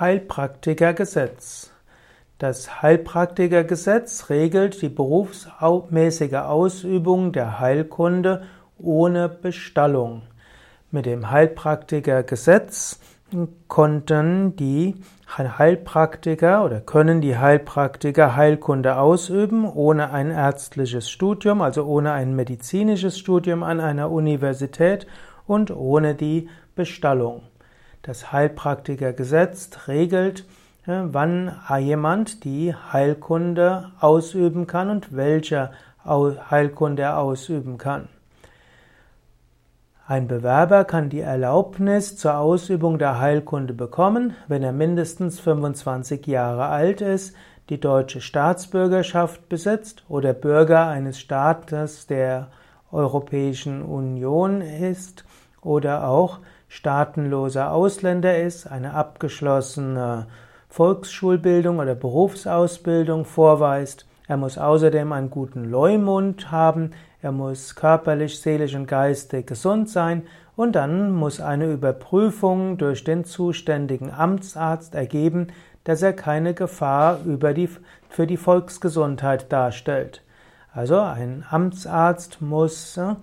Heilpraktikergesetz. Das Heilpraktikergesetz regelt die berufsmäßige Ausübung der Heilkunde ohne Bestallung. Mit dem Heilpraktikergesetz konnten die Heilpraktiker oder können die Heilpraktiker Heilkunde ausüben ohne ein ärztliches Studium, also ohne ein medizinisches Studium an einer Universität und ohne die Bestallung. Das Heilpraktikergesetz regelt, wann jemand die Heilkunde ausüben kann und welche Heilkunde er ausüben kann. Ein Bewerber kann die Erlaubnis zur Ausübung der Heilkunde bekommen, wenn er mindestens 25 Jahre alt ist, die deutsche Staatsbürgerschaft besitzt oder Bürger eines Staates der Europäischen Union ist oder auch staatenloser Ausländer ist, eine abgeschlossene Volksschulbildung oder Berufsausbildung vorweist. Er muss außerdem einen guten Leumund haben, er muss körperlich, seelisch und geistig gesund sein und dann muss eine Überprüfung durch den zuständigen Amtsarzt ergeben, dass er keine Gefahr die, für die Volksgesundheit darstellt. Also ein Amtsarzt muss äh,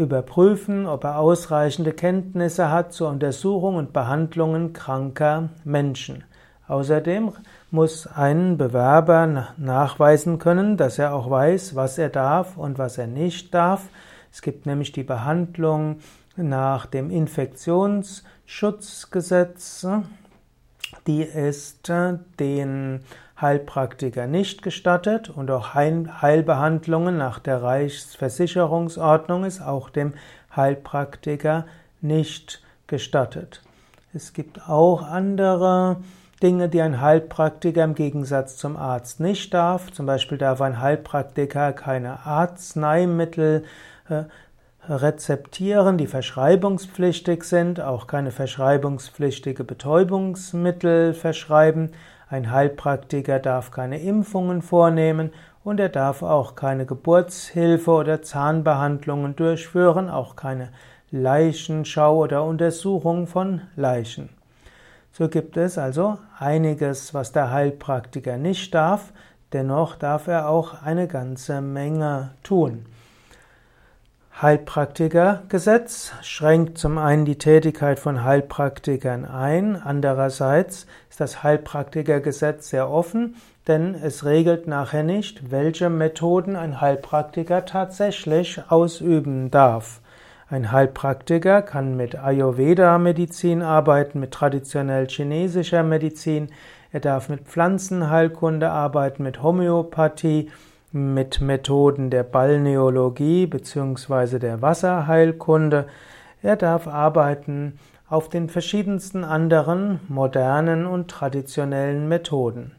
überprüfen, ob er ausreichende Kenntnisse hat zur Untersuchung und Behandlung kranker Menschen. Außerdem muss ein Bewerber nachweisen können, dass er auch weiß, was er darf und was er nicht darf. Es gibt nämlich die Behandlung nach dem Infektionsschutzgesetz, die ist äh, den Heilpraktiker nicht gestattet und auch Heilbehandlungen nach der Reichsversicherungsordnung ist auch dem Heilpraktiker nicht gestattet. Es gibt auch andere Dinge, die ein Heilpraktiker im Gegensatz zum Arzt nicht darf. Zum Beispiel darf ein Heilpraktiker keine Arzneimittel äh, rezeptieren, die verschreibungspflichtig sind, auch keine verschreibungspflichtige Betäubungsmittel verschreiben. Ein Heilpraktiker darf keine Impfungen vornehmen und er darf auch keine Geburtshilfe oder Zahnbehandlungen durchführen, auch keine Leichenschau oder Untersuchung von Leichen. So gibt es also einiges, was der Heilpraktiker nicht darf, dennoch darf er auch eine ganze Menge tun. Heilpraktikergesetz schränkt zum einen die Tätigkeit von Heilpraktikern ein, andererseits ist das Heilpraktikergesetz sehr offen, denn es regelt nachher nicht, welche Methoden ein Heilpraktiker tatsächlich ausüben darf. Ein Heilpraktiker kann mit Ayurveda-Medizin arbeiten, mit traditionell chinesischer Medizin, er darf mit Pflanzenheilkunde arbeiten, mit Homöopathie, mit Methoden der Balneologie bzw. der Wasserheilkunde. Er darf arbeiten auf den verschiedensten anderen modernen und traditionellen Methoden.